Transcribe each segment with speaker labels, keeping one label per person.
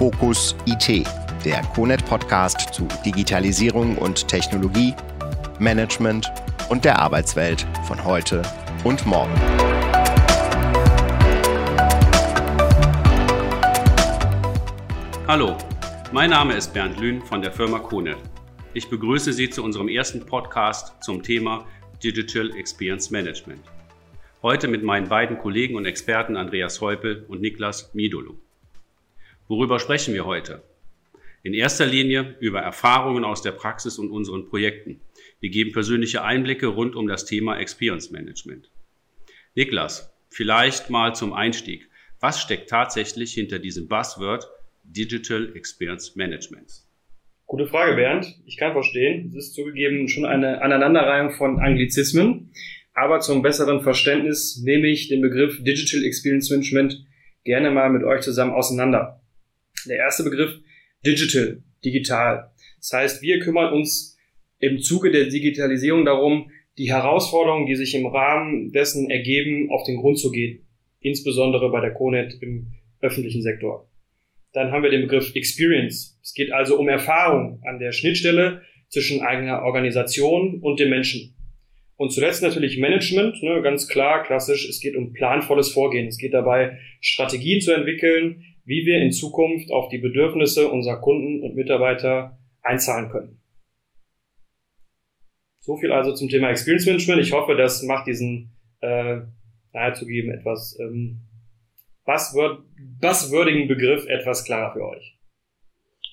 Speaker 1: Fokus IT, der CONET Podcast zu Digitalisierung und Technologie, Management und der Arbeitswelt von heute und morgen.
Speaker 2: Hallo, mein Name ist Bernd Lühn von der Firma CONET. Ich begrüße Sie zu unserem ersten Podcast zum Thema Digital Experience Management. Heute mit meinen beiden Kollegen und Experten Andreas Heupel und Niklas Midolo. Worüber sprechen wir heute? In erster Linie über Erfahrungen aus der Praxis und unseren Projekten. Wir geben persönliche Einblicke rund um das Thema Experience Management. Niklas, vielleicht mal zum Einstieg. Was steckt tatsächlich hinter diesem Buzzword Digital Experience Management?
Speaker 3: Gute Frage, Bernd. Ich kann verstehen. Es ist zugegeben schon eine Aneinanderreihung von Anglizismen. Aber zum besseren Verständnis nehme ich den Begriff Digital Experience Management gerne mal mit euch zusammen auseinander. Der erste Begriff Digital, digital. Das heißt, wir kümmern uns im Zuge der Digitalisierung darum, die Herausforderungen, die sich im Rahmen dessen ergeben, auf den Grund zu gehen. Insbesondere bei der CONET im öffentlichen Sektor. Dann haben wir den Begriff Experience. Es geht also um Erfahrung an der Schnittstelle zwischen eigener Organisation und dem Menschen. Und zuletzt natürlich Management, ne, ganz klar, klassisch, es geht um planvolles Vorgehen. Es geht dabei, Strategien zu entwickeln, wie wir in Zukunft auf die Bedürfnisse unserer Kunden und Mitarbeiter einzahlen können. So viel also zum Thema Experience Management. Ich hoffe, das macht diesen äh, nahezugeben etwas ähm, buzzword, buzzwordigen Begriff etwas klarer für euch.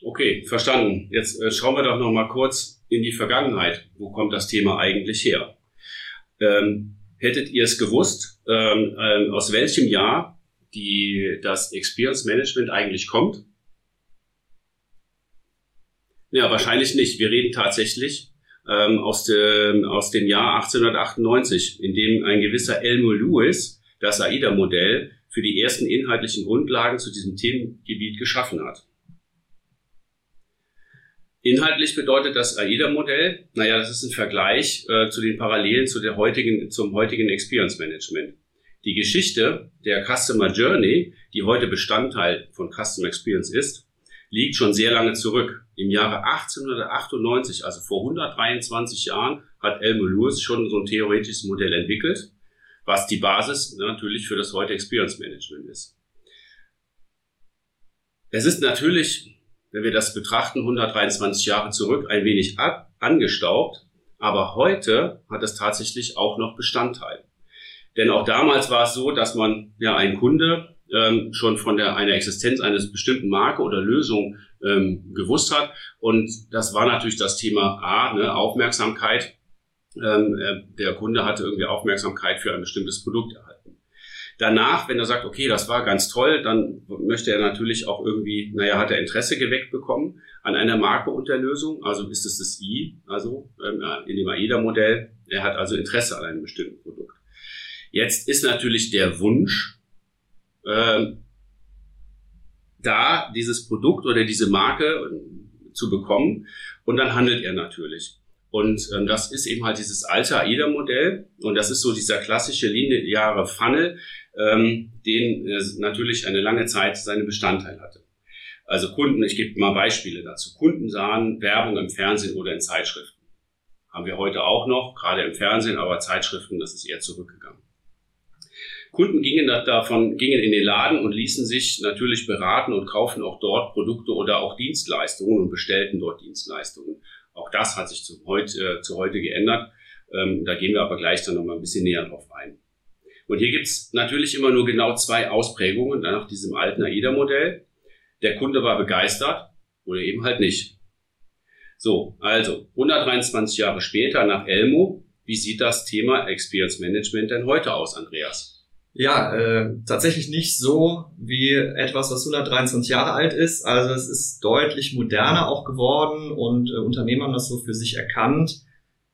Speaker 2: Okay, verstanden. Jetzt äh, schauen wir doch noch mal kurz in die Vergangenheit. Wo kommt das Thema eigentlich her? Ähm, hättet ihr es gewusst, ähm, ähm, aus welchem Jahr die, das Experience Management eigentlich kommt? Ja, wahrscheinlich nicht. Wir reden tatsächlich ähm, aus, dem, aus dem Jahr 1898, in dem ein gewisser Elmo Lewis das AIDA-Modell für die ersten inhaltlichen Grundlagen zu diesem Themengebiet geschaffen hat. Inhaltlich bedeutet das AIDA-Modell, naja, das ist ein Vergleich äh, zu den Parallelen zu der heutigen, zum heutigen Experience Management. Die Geschichte der Customer Journey, die heute Bestandteil von Customer Experience ist, liegt schon sehr lange zurück. Im Jahre 1898, also vor 123 Jahren, hat Elmo Lewis schon so ein theoretisches Modell entwickelt, was die Basis natürlich für das heute Experience Management ist. Es ist natürlich wenn wir das betrachten, 123 Jahre zurück, ein wenig angestaubt. Aber heute hat es tatsächlich auch noch Bestandteil. Denn auch damals war es so, dass man ja ein Kunde ähm, schon von der einer Existenz eines bestimmten Marke oder Lösung ähm, gewusst hat. Und das war natürlich das Thema A, ne, Aufmerksamkeit. Ähm, äh, der Kunde hatte irgendwie Aufmerksamkeit für ein bestimmtes Produkt erhalten. Danach, wenn er sagt, okay, das war ganz toll, dann möchte er natürlich auch irgendwie, naja, hat er Interesse geweckt bekommen an einer Marke und der Lösung. Also ist es das I, also ähm, in dem AIDA-Modell. Er hat also Interesse an einem bestimmten Produkt. Jetzt ist natürlich der Wunsch, äh, da dieses Produkt oder diese Marke äh, zu bekommen. Und dann handelt er natürlich. Und ähm, das ist eben halt dieses alte AIDA-Modell. Und das ist so dieser klassische lineare Funnel, ähm, den äh, natürlich eine lange Zeit seine Bestandteil hatte. Also Kunden, ich gebe mal Beispiele dazu. Kunden sahen Werbung im Fernsehen oder in Zeitschriften. Haben wir heute auch noch, gerade im Fernsehen, aber Zeitschriften, das ist eher zurückgegangen. Kunden gingen davon, gingen in den Laden und ließen sich natürlich beraten und kaufen auch dort Produkte oder auch Dienstleistungen und bestellten dort Dienstleistungen. Auch das hat sich zu heute, äh, zu heute geändert. Ähm, da gehen wir aber gleich dann nochmal ein bisschen näher drauf ein. Und hier gibt's natürlich immer nur genau zwei Ausprägungen nach diesem alten AIDA-Modell. Der Kunde war begeistert oder eben halt nicht. So, also 123 Jahre später nach Elmo, wie sieht das Thema Experience Management denn heute aus, Andreas?
Speaker 4: Ja, äh, tatsächlich nicht so wie etwas, was 123 Jahre alt ist. Also es ist deutlich moderner auch geworden und äh, Unternehmen haben das so für sich erkannt.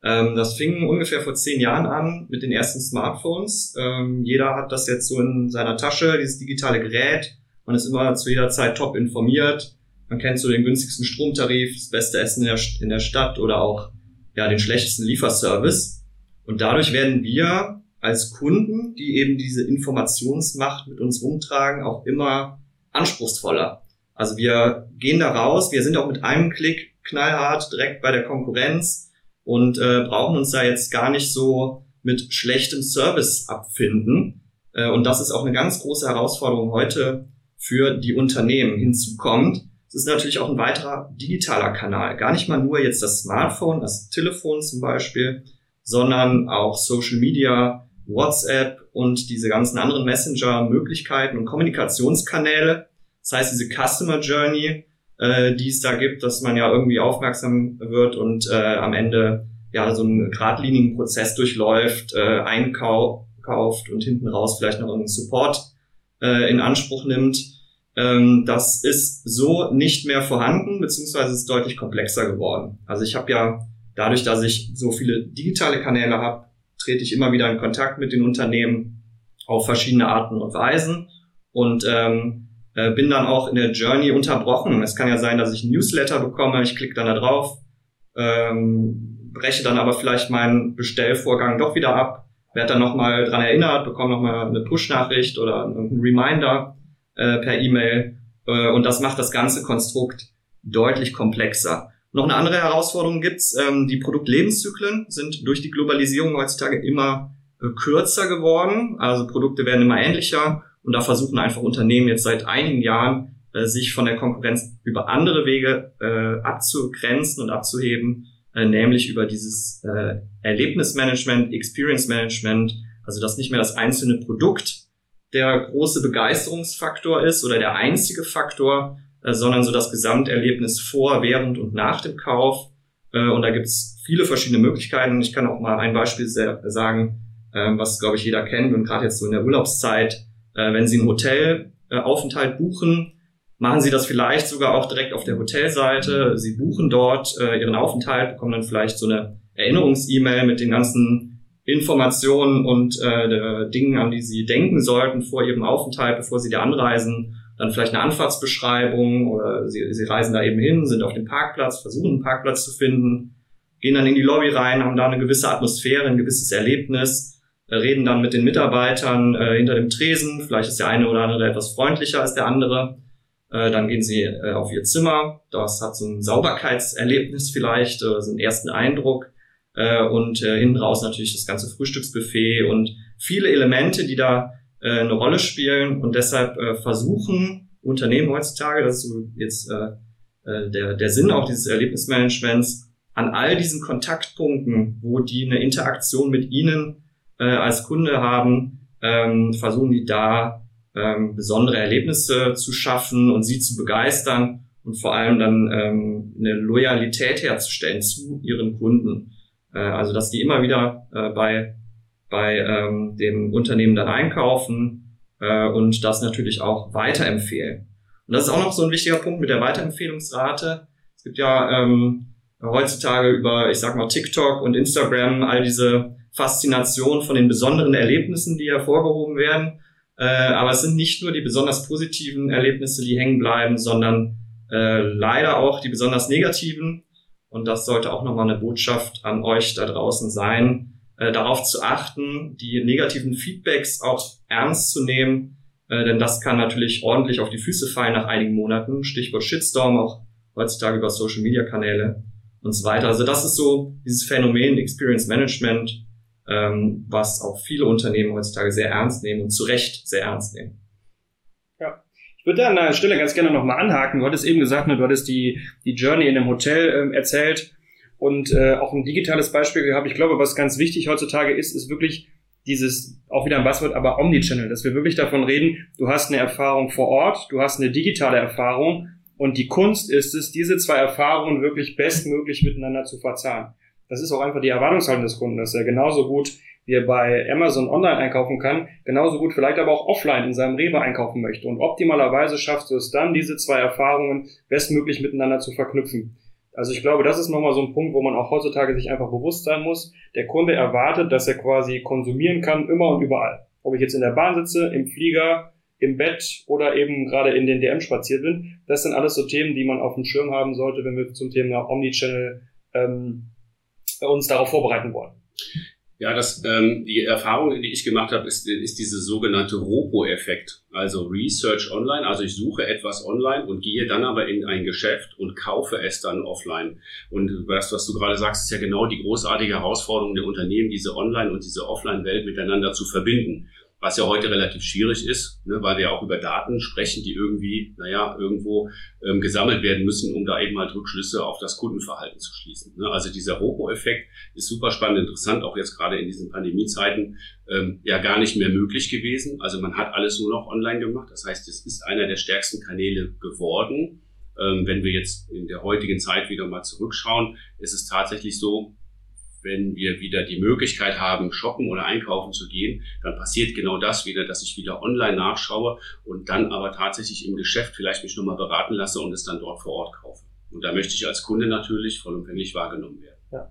Speaker 4: Ähm, das fing ungefähr vor zehn Jahren an mit den ersten Smartphones. Ähm, jeder hat das jetzt so in seiner Tasche, dieses digitale Gerät. Man ist immer zu jeder Zeit top informiert. Man kennt so den günstigsten Stromtarif, das beste Essen in der, in der Stadt oder auch ja, den schlechtesten Lieferservice. Und dadurch werden wir als Kunden, die eben diese Informationsmacht mit uns rumtragen, auch immer anspruchsvoller. Also wir gehen da raus, wir sind auch mit einem Klick knallhart direkt bei der Konkurrenz und äh, brauchen uns da jetzt gar nicht so mit schlechtem Service abfinden. Äh, und das ist auch eine ganz große Herausforderung heute für die Unternehmen hinzukommt. Es ist natürlich auch ein weiterer digitaler Kanal. Gar nicht mal nur jetzt das Smartphone, das Telefon zum Beispiel, sondern auch Social Media, WhatsApp und diese ganzen anderen Messenger-Möglichkeiten und Kommunikationskanäle. Das heißt, diese Customer Journey, äh, die es da gibt, dass man ja irgendwie aufmerksam wird und äh, am Ende ja so einen geradlinigen Prozess durchläuft, äh, einkauft und hinten raus vielleicht noch einen Support äh, in Anspruch nimmt. Ähm, das ist so nicht mehr vorhanden, beziehungsweise ist deutlich komplexer geworden. Also ich habe ja dadurch, dass ich so viele digitale Kanäle habe, trete ich immer wieder in Kontakt mit den Unternehmen auf verschiedene Arten und Weisen und ähm, äh, bin dann auch in der Journey unterbrochen. Es kann ja sein, dass ich ein Newsletter bekomme, ich klicke dann da drauf, ähm, breche dann aber vielleicht meinen Bestellvorgang doch wieder ab, werde dann nochmal dran erinnert, bekomme nochmal eine Push-Nachricht oder einen Reminder äh, per E-Mail äh, und das macht das ganze Konstrukt deutlich komplexer. Noch eine andere Herausforderung gibt's. Ähm, die Produktlebenszyklen sind durch die Globalisierung heutzutage immer äh, kürzer geworden. Also Produkte werden immer ähnlicher und da versuchen einfach Unternehmen jetzt seit einigen Jahren, äh, sich von der Konkurrenz über andere Wege äh, abzugrenzen und abzuheben, äh, nämlich über dieses äh, Erlebnismanagement, Experience Management, also dass nicht mehr das einzelne Produkt der große Begeisterungsfaktor ist oder der einzige Faktor, sondern so das Gesamterlebnis vor, während und nach dem Kauf. Äh, und da gibt's viele verschiedene Möglichkeiten. Ich kann auch mal ein Beispiel sagen, äh, was, glaube ich, jeder kennt und gerade jetzt so in der Urlaubszeit, wenn Sie einen Hotelaufenthalt buchen, machen Sie das vielleicht sogar auch direkt auf der Hotelseite. Sie buchen dort Ihren Aufenthalt, bekommen dann vielleicht so eine Erinnerungs-E-Mail mit den ganzen Informationen und äh, Dingen, an die Sie denken sollten vor Ihrem Aufenthalt, bevor Sie da anreisen dann vielleicht eine Anfahrtsbeschreibung oder sie, sie reisen da eben hin, sind auf dem Parkplatz, versuchen einen Parkplatz zu finden, gehen dann in die Lobby rein, haben da eine gewisse Atmosphäre, ein gewisses Erlebnis, äh, reden dann mit den Mitarbeitern äh, hinter dem Tresen, vielleicht ist der eine oder andere etwas freundlicher als der andere, äh, dann gehen sie äh, auf ihr Zimmer, das hat so ein Sauberkeitserlebnis vielleicht, so einen ersten Eindruck. Äh, und äh, hinten raus natürlich das ganze Frühstücksbuffet und viele Elemente, die da äh, eine Rolle spielen und deshalb äh, versuchen Unternehmen heutzutage, das ist so jetzt äh, äh, der, der Sinn auch dieses Erlebnismanagements, an all diesen Kontaktpunkten, wo die eine Interaktion mit Ihnen äh, als Kunde haben, ähm, versuchen die da ähm, besondere Erlebnisse zu schaffen und sie zu begeistern und vor allem dann ähm, eine Loyalität herzustellen zu ihren Kunden. Äh, also dass die immer wieder äh, bei bei ähm, dem Unternehmen dann einkaufen äh, und das natürlich auch weiterempfehlen. Und das ist auch noch so ein wichtiger Punkt mit der Weiterempfehlungsrate. Es gibt ja ähm, heutzutage über, ich sag mal, TikTok und Instagram all diese Faszination von den besonderen Erlebnissen, die hervorgehoben werden. Äh, aber es sind nicht nur die besonders positiven Erlebnisse, die hängen bleiben, sondern äh, leider auch die besonders negativen. Und das sollte auch nochmal eine Botschaft an euch da draußen sein, äh, darauf zu achten, die negativen Feedbacks auch ernst zu nehmen, äh, denn das kann natürlich ordentlich auf die Füße fallen nach einigen Monaten. Stichwort Shitstorm, auch heutzutage über Social-Media-Kanäle und so weiter. Also das ist so dieses Phänomen Experience Management, ähm, was auch viele Unternehmen heutzutage sehr ernst nehmen und zu Recht sehr ernst nehmen.
Speaker 3: Ja. Ich würde da an der Stelle ganz gerne nochmal anhaken. Du hattest eben gesagt, ne, du hattest die, die Journey in einem Hotel ähm, erzählt und äh, auch ein digitales Beispiel gehabt. Ich glaube, was ganz wichtig heutzutage ist, ist wirklich dieses, auch wieder ein Buzzword, aber Omnichannel, dass wir wirklich davon reden, du hast eine Erfahrung vor Ort, du hast eine digitale Erfahrung und die Kunst ist es, diese zwei Erfahrungen wirklich bestmöglich miteinander zu verzahnen. Das ist auch einfach die Erwartungshaltung des Kunden, dass er genauso gut wie er bei Amazon online einkaufen kann, genauso gut vielleicht aber auch offline in seinem Rewe einkaufen möchte. Und optimalerweise schaffst du es dann, diese zwei Erfahrungen bestmöglich miteinander zu verknüpfen. Also ich glaube, das ist nochmal so ein Punkt, wo man auch heutzutage sich einfach bewusst sein muss. Der Kunde erwartet, dass er quasi konsumieren kann, immer und überall. Ob ich jetzt in der Bahn sitze, im Flieger, im Bett oder eben gerade in den DM spaziert bin. Das sind alles so Themen, die man auf dem Schirm haben sollte, wenn wir zum Thema Omnichannel ähm, uns darauf vorbereiten wollen.
Speaker 2: Ja, das, ähm, die Erfahrung, die ich gemacht habe, ist, ist diese sogenannte Ropo-Effekt. Also Research Online. Also ich suche etwas online und gehe dann aber in ein Geschäft und kaufe es dann offline. Und das, was du gerade sagst, ist ja genau die großartige Herausforderung der Unternehmen, diese Online- und diese Offline-Welt miteinander zu verbinden was ja heute relativ schwierig ist, ne, weil wir auch über Daten sprechen, die irgendwie, naja, irgendwo ähm, gesammelt werden müssen, um da eben halt Rückschlüsse auf das Kundenverhalten zu schließen. Ne? Also dieser Robo-Effekt ist super spannend, interessant, auch jetzt gerade in diesen Pandemiezeiten ähm, ja gar nicht mehr möglich gewesen. Also man hat alles nur noch online gemacht. Das heißt, es ist einer der stärksten Kanäle geworden. Ähm, wenn wir jetzt in der heutigen Zeit wieder mal zurückschauen, ist es tatsächlich so, wenn wir wieder die Möglichkeit haben, shoppen oder einkaufen zu gehen, dann passiert genau das wieder, dass ich wieder online nachschaue und dann aber tatsächlich im Geschäft vielleicht mich nochmal beraten lasse und es dann dort vor Ort kaufe. Und da möchte ich als Kunde natürlich vollumfänglich wahrgenommen werden.
Speaker 3: Ja.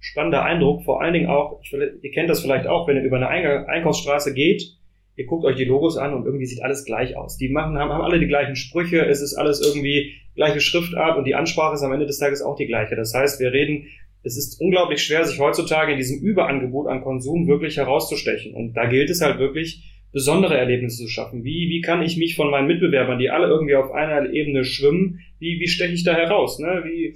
Speaker 3: Spannender Eindruck, vor allen Dingen auch, ich, ihr kennt das vielleicht auch, wenn ihr über eine Einkaufsstraße geht, ihr guckt euch die Logos an und irgendwie sieht alles gleich aus. Die machen, haben, haben alle die gleichen Sprüche, es ist alles irgendwie gleiche Schriftart und die Ansprache ist am Ende des Tages auch die gleiche. Das heißt, wir reden es ist unglaublich schwer, sich heutzutage in diesem Überangebot an Konsum wirklich herauszustechen. Und da gilt es halt wirklich, besondere Erlebnisse zu schaffen. Wie, wie kann ich mich von meinen Mitbewerbern, die alle irgendwie auf einer Ebene schwimmen, wie, wie steche ich da heraus? Ne? Wie,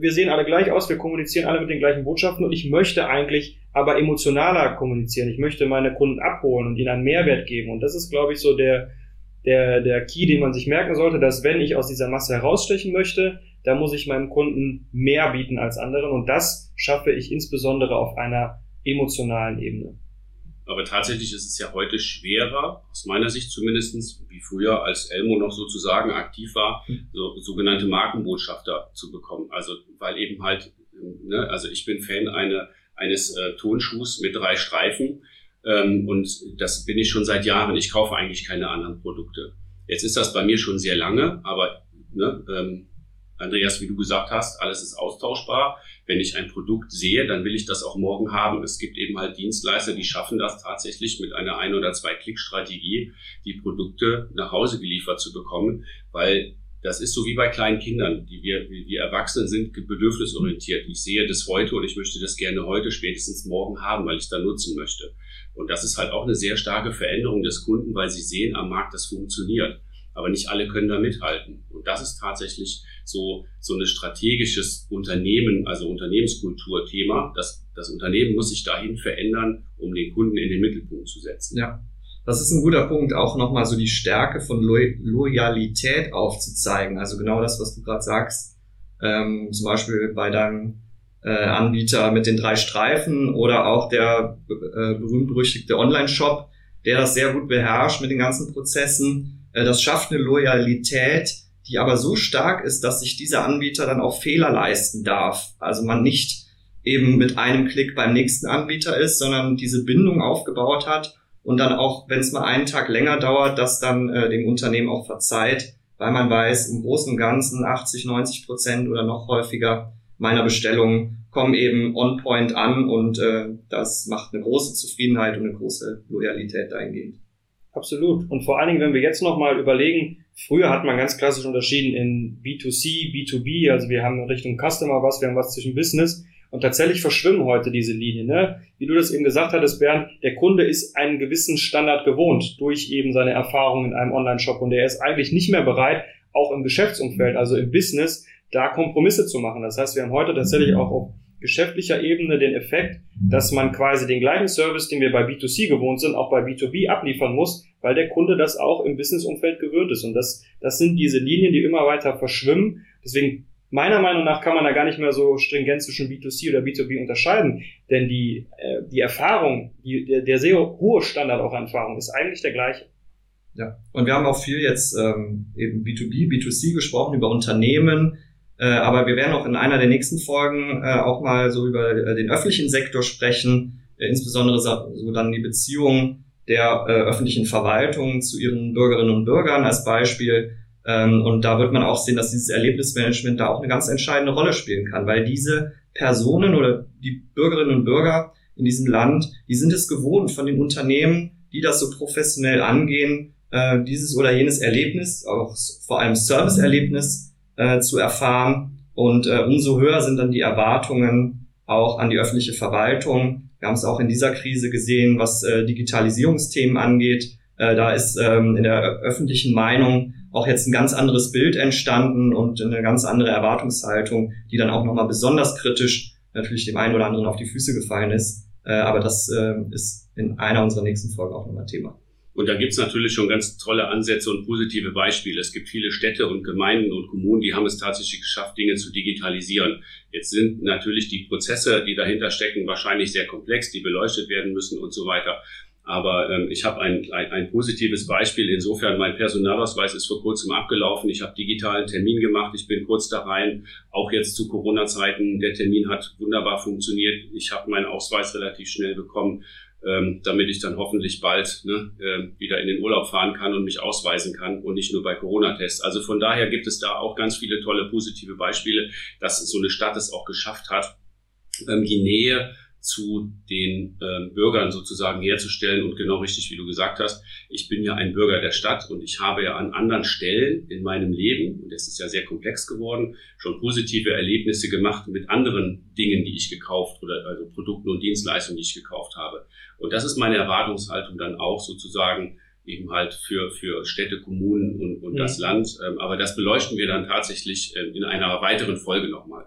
Speaker 3: wir sehen alle gleich aus, wir kommunizieren alle mit den gleichen Botschaften und ich möchte eigentlich aber emotionaler kommunizieren. Ich möchte meine Kunden abholen und ihnen einen Mehrwert geben. Und das ist, glaube ich, so der, der, der Key, den man sich merken sollte, dass wenn ich aus dieser Masse herausstechen möchte, da muss ich meinem Kunden mehr bieten als anderen und das schaffe ich insbesondere auf einer emotionalen Ebene.
Speaker 2: Aber tatsächlich ist es ja heute schwerer, aus meiner Sicht zumindestens wie früher, als Elmo noch sozusagen aktiv war, so, sogenannte Markenbotschafter zu bekommen. Also weil eben halt, ne, also ich bin Fan einer, eines äh, Tonschuhs mit drei Streifen ähm, und das bin ich schon seit Jahren. Ich kaufe eigentlich keine anderen Produkte. Jetzt ist das bei mir schon sehr lange, aber ne, ähm, Andreas, wie du gesagt hast, alles ist austauschbar. Wenn ich ein Produkt sehe, dann will ich das auch morgen haben. Es gibt eben halt Dienstleister, die schaffen das tatsächlich mit einer ein- oder zwei Klick-Strategie, die Produkte nach Hause geliefert zu bekommen, weil das ist so wie bei kleinen Kindern, die wir, wir Erwachsenen sind bedürfnisorientiert. Ich sehe das heute und ich möchte das gerne heute, spätestens morgen haben, weil ich es dann nutzen möchte. Und das ist halt auch eine sehr starke Veränderung des Kunden, weil sie sehen am Markt, das funktioniert. Aber nicht alle können da mithalten. Und das ist tatsächlich so, so ein strategisches Unternehmen, also Unternehmenskultur-Thema. Das, das Unternehmen muss sich dahin verändern, um den Kunden in den Mittelpunkt zu setzen.
Speaker 4: Ja. Das ist ein guter Punkt, auch nochmal so die Stärke von Lo Loyalität aufzuzeigen. Also genau das, was du gerade sagst. Ähm, zum Beispiel bei deinem äh, Anbieter mit den drei Streifen oder auch der äh, berühmt-berüchtigte Online-Shop, der das sehr gut beherrscht mit den ganzen Prozessen. Äh, das schafft eine Loyalität, die aber so stark ist, dass sich dieser Anbieter dann auch Fehler leisten darf. Also man nicht eben mit einem Klick beim nächsten Anbieter ist, sondern diese Bindung aufgebaut hat und dann auch, wenn es mal einen Tag länger dauert, das dann äh, dem Unternehmen auch verzeiht, weil man weiß, im Großen und Ganzen 80, 90 Prozent oder noch häufiger meiner Bestellungen kommen eben on point an und äh, das macht eine große Zufriedenheit und eine große Loyalität dahingehend.
Speaker 3: Absolut. Und vor allen Dingen, wenn wir jetzt nochmal überlegen, früher hat man ganz klassisch unterschieden in B2C, B2B, also wir haben in Richtung Customer was, wir haben was zwischen Business. Und tatsächlich verschwimmen heute diese Linien. Ne? Wie du das eben gesagt hattest, Bernd, der Kunde ist einen gewissen Standard gewohnt durch eben seine Erfahrungen in einem Online-Shop und er ist eigentlich nicht mehr bereit, auch im Geschäftsumfeld, also im Business, da Kompromisse zu machen. Das heißt, wir haben heute tatsächlich auch geschäftlicher Ebene den Effekt, dass man quasi den gleichen Service, den wir bei B2C gewohnt sind, auch bei B2B abliefern muss, weil der Kunde das auch im Businessumfeld gewöhnt ist. Und das, das sind diese Linien, die immer weiter verschwimmen. Deswegen meiner Meinung nach kann man da gar nicht mehr so stringent zwischen B2C oder B2B unterscheiden, denn die, äh, die Erfahrung, die, der, der sehr hohe Standard auch an Erfahrung ist eigentlich der gleiche.
Speaker 4: Ja, und wir haben auch viel jetzt ähm, eben B2B, B2C gesprochen über Unternehmen, äh, aber wir werden auch in einer der nächsten Folgen äh, auch mal so über äh, den öffentlichen Sektor sprechen, äh, insbesondere so, dann die Beziehung der äh, öffentlichen Verwaltung zu ihren Bürgerinnen und Bürgern als Beispiel. Ähm, und da wird man auch sehen, dass dieses Erlebnismanagement da auch eine ganz entscheidende Rolle spielen kann, weil diese Personen oder die Bürgerinnen und Bürger in diesem Land, die sind es gewohnt von den Unternehmen, die das so professionell angehen, äh, dieses oder jenes Erlebnis, auch vor allem Serviceerlebnis äh, zu erfahren. Und äh, umso höher sind dann die Erwartungen auch an die öffentliche Verwaltung, Wir haben es auch in dieser Krise gesehen, was äh, Digitalisierungsthemen angeht. Äh, da ist ähm, in der öffentlichen Meinung auch jetzt ein ganz anderes Bild entstanden und eine ganz andere Erwartungshaltung, die dann auch nochmal besonders kritisch natürlich dem einen oder anderen auf die Füße gefallen ist. Äh, aber das äh, ist in einer unserer nächsten Folgen auch nochmal Thema.
Speaker 2: Und da gibt's natürlich schon ganz tolle Ansätze und positive Beispiele. Es gibt viele Städte und Gemeinden und Kommunen, die haben es tatsächlich geschafft, Dinge zu digitalisieren. Jetzt sind natürlich die Prozesse, die dahinter stecken, wahrscheinlich sehr komplex, die beleuchtet werden müssen und so weiter. Aber ähm, ich habe ein, ein, ein positives Beispiel. Insofern, mein Personalausweis ist vor kurzem abgelaufen. Ich habe digitalen Termin gemacht. Ich bin kurz da rein. Auch jetzt zu Corona-Zeiten. Der Termin hat wunderbar funktioniert. Ich habe meinen Ausweis relativ schnell bekommen, ähm, damit ich dann hoffentlich bald ne, äh, wieder in den Urlaub fahren kann und mich ausweisen kann und nicht nur bei Corona-Tests. Also von daher gibt es da auch ganz viele tolle positive Beispiele, dass so eine Stadt es auch geschafft hat, ähm, die Nähe zu den äh, Bürgern sozusagen herzustellen. Und genau richtig, wie du gesagt hast, ich bin ja ein Bürger der Stadt und ich habe ja an anderen Stellen in meinem Leben, und es ist ja sehr komplex geworden, schon positive Erlebnisse gemacht mit anderen Dingen, die ich gekauft oder also Produkten und Dienstleistungen, die ich gekauft habe. Und das ist meine Erwartungshaltung dann auch sozusagen eben halt für, für Städte, Kommunen und, und mhm. das Land. Ähm, aber das beleuchten wir dann tatsächlich äh, in einer weiteren Folge nochmal.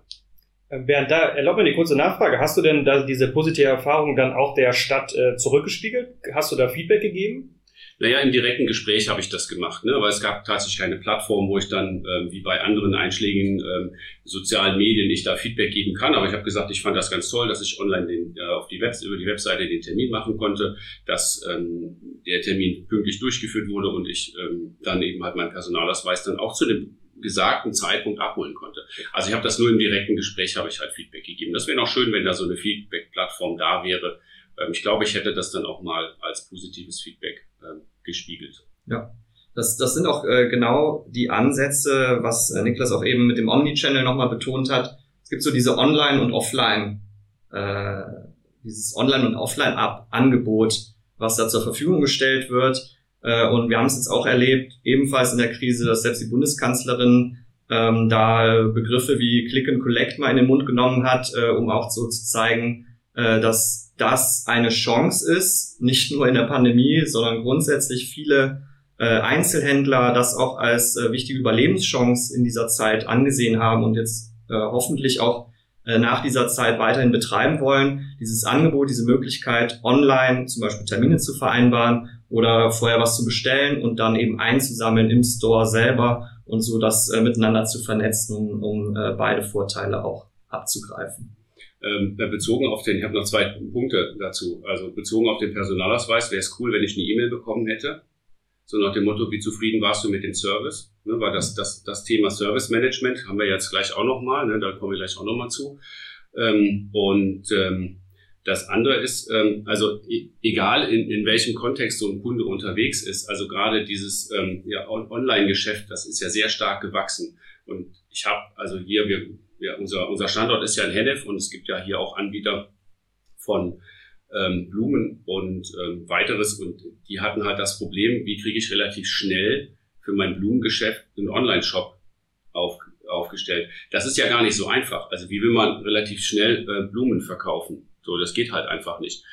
Speaker 3: Bernd, da erlaub mir eine kurze Nachfrage. Hast du denn da diese positive Erfahrung dann auch der Stadt äh, zurückgespiegelt? Hast du da Feedback gegeben?
Speaker 2: Naja, im direkten Gespräch habe ich das gemacht, ne? weil es gab tatsächlich keine Plattform, wo ich dann, ähm, wie bei anderen einschlägigen ähm, sozialen Medien, ich da Feedback geben kann. Aber ich habe gesagt, ich fand das ganz toll, dass ich online den, äh, auf die Web über die Webseite den Termin machen konnte, dass ähm, der Termin pünktlich durchgeführt wurde und ich ähm, dann eben halt meinen Personalausweis dann auch zu dem gesagten Zeitpunkt abholen konnte. Also ich habe das nur im direkten Gespräch, habe ich halt Feedback gegeben. Das wäre noch schön, wenn da so eine Feedback-Plattform da wäre. Ähm, ich glaube, ich hätte das dann auch mal als positives Feedback gespiegelt.
Speaker 4: Ja. Das, das sind auch äh, genau die Ansätze, was äh, Niklas auch eben mit dem Omni-Channel nochmal betont hat. Es gibt so diese Online- und Offline, äh, dieses Online- und Offline-Angebot, was da zur Verfügung gestellt wird. Äh, und wir haben es jetzt auch erlebt, ebenfalls in der Krise, dass selbst die Bundeskanzlerin ähm, da Begriffe wie Click and Collect mal in den Mund genommen hat, äh, um auch so zu zeigen, dass das eine Chance ist, nicht nur in der Pandemie, sondern grundsätzlich viele äh, Einzelhändler das auch als äh, wichtige Überlebenschance in dieser Zeit angesehen haben und jetzt äh, hoffentlich auch äh, nach dieser Zeit weiterhin betreiben wollen. Dieses Angebot, diese Möglichkeit, online zum Beispiel Termine zu vereinbaren oder vorher was zu bestellen und dann eben einzusammeln im Store selber und so das äh, miteinander zu vernetzen, um, äh, beide Vorteile auch abzugreifen.
Speaker 2: Ähm, bezogen auf den, ich habe noch zwei Punkte dazu. Also bezogen auf den Personalausweis wäre es cool, wenn ich eine E-Mail bekommen hätte. So nach dem Motto, wie zufrieden warst du mit dem Service? Ne, weil das, das, das Thema Service Management haben wir jetzt gleich auch nochmal, ne, da kommen wir gleich auch nochmal zu. Ähm, und ähm, das andere ist, ähm, also e egal in, in welchem Kontext so ein Kunde unterwegs ist, also gerade dieses ähm, ja, Online-Geschäft, das ist ja sehr stark gewachsen. Und ich habe, also hier, wir, ja, unser, unser Standort ist ja in Hennef und es gibt ja hier auch Anbieter von ähm, Blumen und ähm, weiteres. Und die hatten halt das Problem, wie kriege ich relativ schnell für mein Blumengeschäft einen Online-Shop auf, aufgestellt. Das ist ja gar nicht so einfach. Also wie will man relativ schnell äh, Blumen verkaufen? So, das geht halt einfach nicht.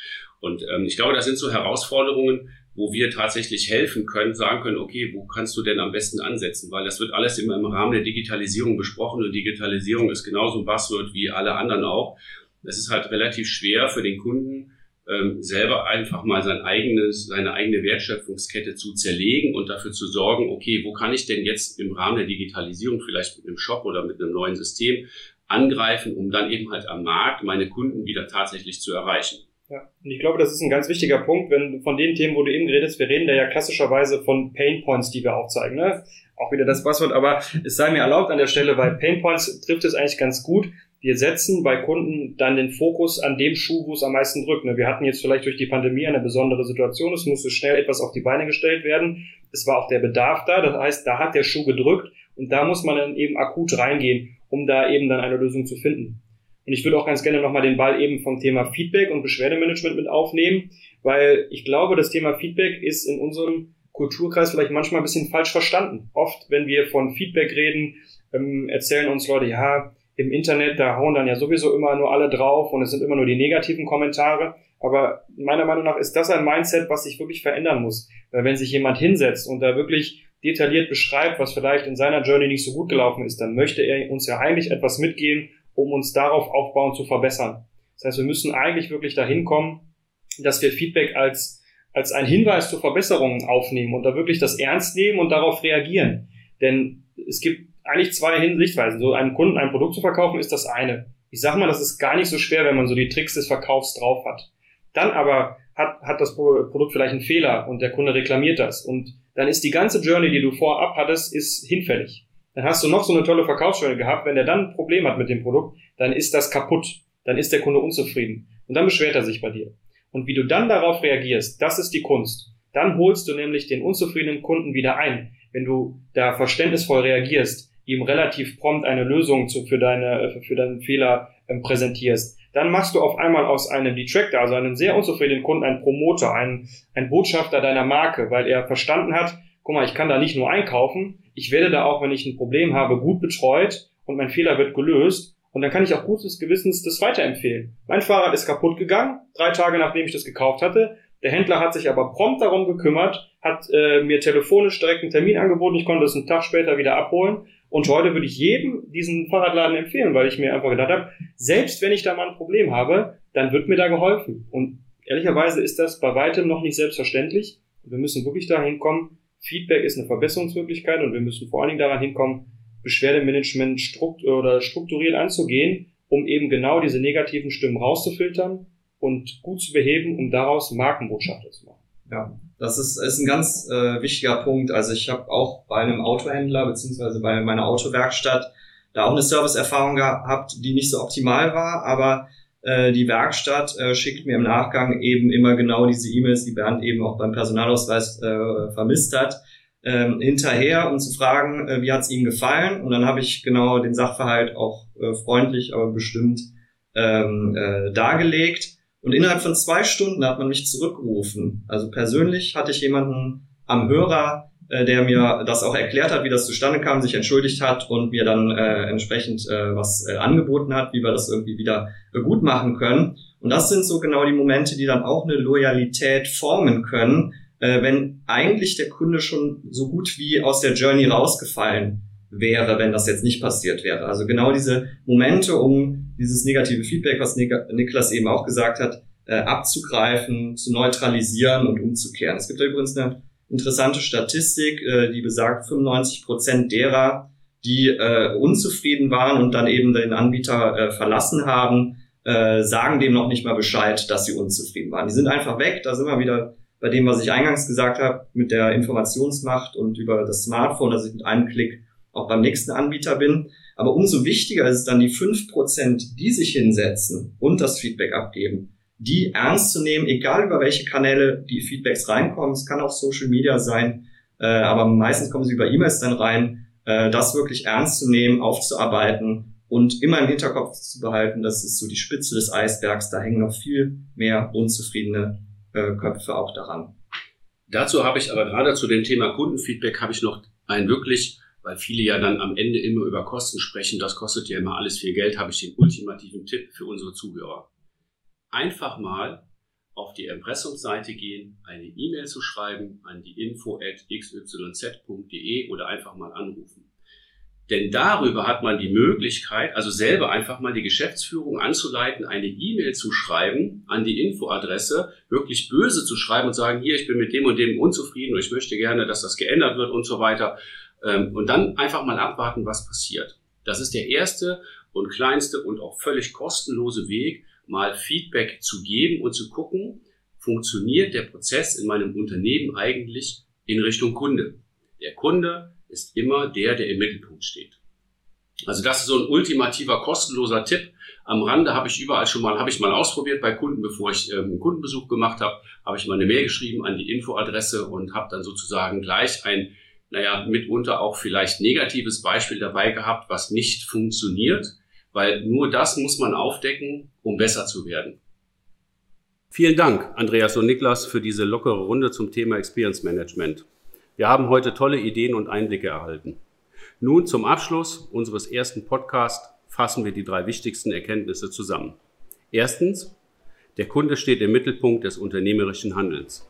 Speaker 2: Und ähm, ich glaube, das sind so Herausforderungen, wo wir tatsächlich helfen können, sagen können, okay, wo kannst du denn am besten ansetzen? Weil das wird alles immer im Rahmen der Digitalisierung besprochen und Digitalisierung ist genauso ein Buzzword wie alle anderen auch. Es ist halt relativ schwer für den Kunden, ähm, selber einfach mal sein eigenes, seine eigene Wertschöpfungskette zu zerlegen und dafür zu sorgen, okay, wo kann ich denn jetzt im Rahmen der Digitalisierung vielleicht mit einem Shop oder mit einem neuen System angreifen, um dann eben halt am Markt meine Kunden wieder tatsächlich zu erreichen.
Speaker 3: Ja, und ich glaube, das ist ein ganz wichtiger Punkt, wenn von den Themen, wo du eben geredet wir reden da ja klassischerweise von Pain Points, die wir aufzeigen. Ne? Auch wieder das Passwort, aber es sei mir erlaubt an der Stelle, weil Pain Points trifft es eigentlich ganz gut. Wir setzen bei Kunden dann den Fokus an dem Schuh, wo es am meisten drückt. Ne? Wir hatten jetzt vielleicht durch die Pandemie eine besondere Situation, es musste schnell etwas auf die Beine gestellt werden. Es war auch der Bedarf da, das heißt, da hat der Schuh gedrückt und da muss man dann eben akut reingehen um da eben dann eine Lösung zu finden. Und ich würde auch ganz gerne nochmal den Ball eben vom Thema Feedback und Beschwerdemanagement mit aufnehmen, weil ich glaube, das Thema Feedback ist in unserem Kulturkreis vielleicht manchmal ein bisschen falsch verstanden. Oft, wenn wir von Feedback reden, ähm, erzählen uns Leute, ja, im Internet, da hauen dann ja sowieso immer nur alle drauf und es sind immer nur die negativen Kommentare. Aber meiner Meinung nach ist das ein Mindset, was sich wirklich verändern muss. Weil wenn sich jemand hinsetzt und da wirklich detailliert beschreibt, was vielleicht in seiner Journey nicht so gut gelaufen ist, dann möchte er uns ja eigentlich etwas mitgeben, um uns darauf aufbauen zu verbessern. Das heißt, wir müssen eigentlich wirklich dahin kommen, dass wir Feedback als, als ein Hinweis zur Verbesserung aufnehmen und da wirklich das ernst nehmen und darauf reagieren. Denn es gibt eigentlich zwei Sichtweisen. So einem Kunden ein Produkt zu verkaufen ist das eine. Ich sage mal, das ist gar nicht so schwer, wenn man so die Tricks des Verkaufs drauf hat. Dann aber hat, hat das Produkt vielleicht einen Fehler und der Kunde reklamiert das. Und dann ist die ganze Journey, die du vorab hattest, ist hinfällig. Dann hast du noch so eine tolle Verkaufsjourney gehabt. Wenn der dann ein Problem hat mit dem Produkt, dann ist das kaputt. Dann ist der Kunde unzufrieden. Und dann beschwert er sich bei dir. Und wie du dann darauf reagierst, das ist die Kunst. Dann holst du nämlich den unzufriedenen Kunden wieder ein. Wenn du da verständnisvoll reagierst, ihm relativ prompt eine Lösung zu, für, deine, für deinen Fehler ähm, präsentierst, dann machst du auf einmal aus einem Detractor, also einem sehr unzufriedenen Kunden, einen Promoter, einen, einen Botschafter deiner Marke, weil er verstanden hat, guck mal, ich kann da nicht nur einkaufen, ich werde da auch, wenn ich ein Problem habe, gut betreut und mein Fehler wird gelöst und dann kann ich auch gutes Gewissens das weiterempfehlen. Mein Fahrrad ist kaputt gegangen, drei Tage nachdem ich das gekauft hatte. Der Händler hat sich aber prompt darum gekümmert, hat äh, mir telefonisch direkt einen Termin angeboten, ich konnte es einen Tag später wieder abholen und heute würde ich jedem diesen Fahrradladen empfehlen, weil ich mir einfach gedacht habe, selbst wenn ich da mal ein Problem habe, dann wird mir da geholfen. Und ehrlicherweise ist das bei weitem noch nicht selbstverständlich. Wir müssen wirklich dahin kommen, Feedback ist eine Verbesserungsmöglichkeit und wir müssen vor allen Dingen daran hinkommen, Beschwerdemanagement strukt oder strukturiert anzugehen, um eben genau diese negativen Stimmen rauszufiltern und gut zu beheben, um daraus Markenbotschafter zu machen.
Speaker 4: Ja, das ist, ist ein ganz äh, wichtiger Punkt. Also ich habe auch bei einem Autohändler beziehungsweise bei meiner Autowerkstatt da auch eine Serviceerfahrung gehabt, die nicht so optimal war, aber äh, die Werkstatt äh, schickt mir im Nachgang eben immer genau diese E-Mails, die Bernd eben auch beim Personalausweis äh, vermisst hat, ähm, hinterher, um zu fragen, äh, wie hat es ihm gefallen. Und dann habe ich genau den Sachverhalt auch äh, freundlich, aber bestimmt ähm, äh, dargelegt. Und innerhalb von zwei Stunden hat man mich zurückgerufen. Also persönlich hatte ich jemanden am Hörer, äh, der mir das auch erklärt hat, wie das zustande kam, sich entschuldigt hat und mir dann äh, entsprechend äh, was äh, angeboten hat, wie wir das irgendwie wieder äh, gut machen können. Und das sind so genau die Momente, die dann auch eine Loyalität formen können, äh, wenn eigentlich der Kunde schon so gut wie aus der Journey rausgefallen wäre, wenn das jetzt nicht passiert wäre. Also genau diese Momente, um dieses negative Feedback, was Niklas eben auch gesagt hat, äh, abzugreifen, zu neutralisieren und umzukehren. Es gibt da übrigens eine interessante Statistik, äh, die besagt, 95 Prozent derer, die äh, unzufrieden waren und dann eben den Anbieter äh, verlassen haben, äh, sagen dem noch nicht mal Bescheid, dass sie unzufrieden waren. Die sind einfach weg. Da sind wir wieder bei dem, was ich eingangs gesagt habe, mit der Informationsmacht und über das Smartphone, dass ich mit einem Klick auch beim nächsten Anbieter bin. Aber umso wichtiger ist es dann die fünf Prozent, die sich hinsetzen und das Feedback abgeben, die ernst zu nehmen, egal über welche Kanäle die Feedbacks reinkommen. Es kann auch Social Media sein, äh, aber meistens kommen sie über E-Mails dann rein, äh, das wirklich ernst zu nehmen, aufzuarbeiten und immer im Hinterkopf zu behalten, das ist so die Spitze des Eisbergs, da hängen noch viel mehr unzufriedene äh, Köpfe auch daran.
Speaker 2: Dazu habe ich aber gerade zu dem Thema Kundenfeedback habe ich noch ein wirklich weil viele ja dann am Ende immer über Kosten sprechen, das kostet ja immer alles viel Geld, habe ich den ultimativen Tipp für unsere Zuhörer. Einfach mal auf die Impressumsseite gehen, eine E-Mail zu schreiben an die info at xyz.de oder einfach mal anrufen. Denn darüber hat man die Möglichkeit, also selber einfach mal die Geschäftsführung anzuleiten, eine E-Mail zu schreiben an die Infoadresse, wirklich böse zu schreiben und sagen, hier, ich bin mit dem und dem unzufrieden und ich möchte gerne, dass das geändert wird und so weiter. Ähm, und dann einfach mal abwarten, was passiert. Das ist der erste und kleinste und auch völlig kostenlose Weg, mal Feedback zu geben und zu gucken, funktioniert der Prozess in meinem Unternehmen eigentlich in Richtung Kunde. Der Kunde ist immer der, der im Mittelpunkt steht. Also das ist so ein ultimativer kostenloser Tipp. Am Rande habe ich überall schon mal, habe ich mal ausprobiert bei Kunden, bevor ich ähm, einen Kundenbesuch gemacht habe, habe ich mal eine Mail geschrieben an die Infoadresse und habe dann sozusagen gleich ein naja, mitunter auch vielleicht negatives Beispiel dabei gehabt, was nicht funktioniert, weil nur das muss man aufdecken, um besser zu werden. Vielen Dank, Andreas und Niklas, für diese lockere Runde zum Thema Experience Management. Wir haben heute tolle Ideen und Einblicke erhalten. Nun zum Abschluss unseres ersten Podcasts fassen wir die drei wichtigsten Erkenntnisse zusammen. Erstens, Der Kunde steht im Mittelpunkt des unternehmerischen Handelns.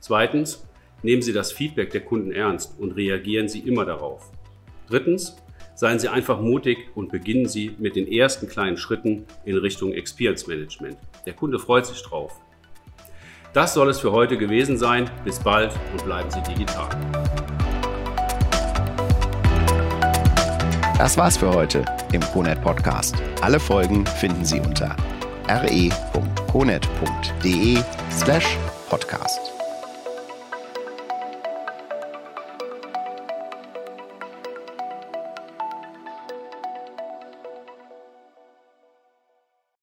Speaker 2: Zweitens, nehmen Sie das Feedback der Kunden ernst und reagieren Sie immer darauf. Drittens, seien Sie einfach mutig und beginnen Sie mit den ersten kleinen Schritten in Richtung Experience Management. Der Kunde freut sich drauf. Das soll es für heute gewesen sein. Bis bald und bleiben Sie digital.
Speaker 1: Das war's für heute im CONET Podcast. Alle Folgen finden Sie unter re.conet.de slash podcast.